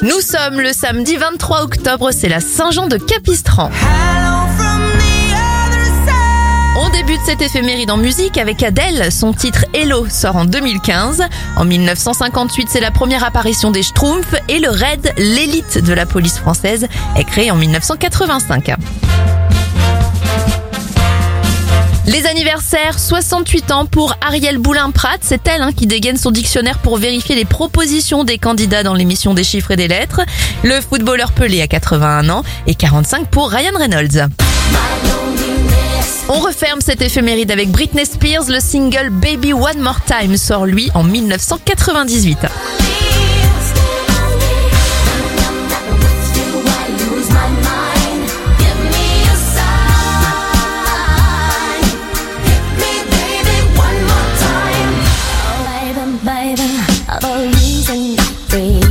Nous sommes le samedi 23 octobre, c'est la Saint-Jean de Capistran. On débute cette éphéméride en musique avec Adele. Son titre Hello sort en 2015. En 1958, c'est la première apparition des Schtroumpfs et le RAID, l'élite de la police française, est créé en 1985. Les anniversaires, 68 ans pour Ariel Boulin-Prat, c'est elle hein, qui dégaine son dictionnaire pour vérifier les propositions des candidats dans l'émission des chiffres et des lettres. Le footballeur Pelé a 81 ans et 45 pour Ryan Reynolds. On referme cette éphéméride avec Britney Spears, le single Baby One More Time sort lui en 1998. of a reason to breathe.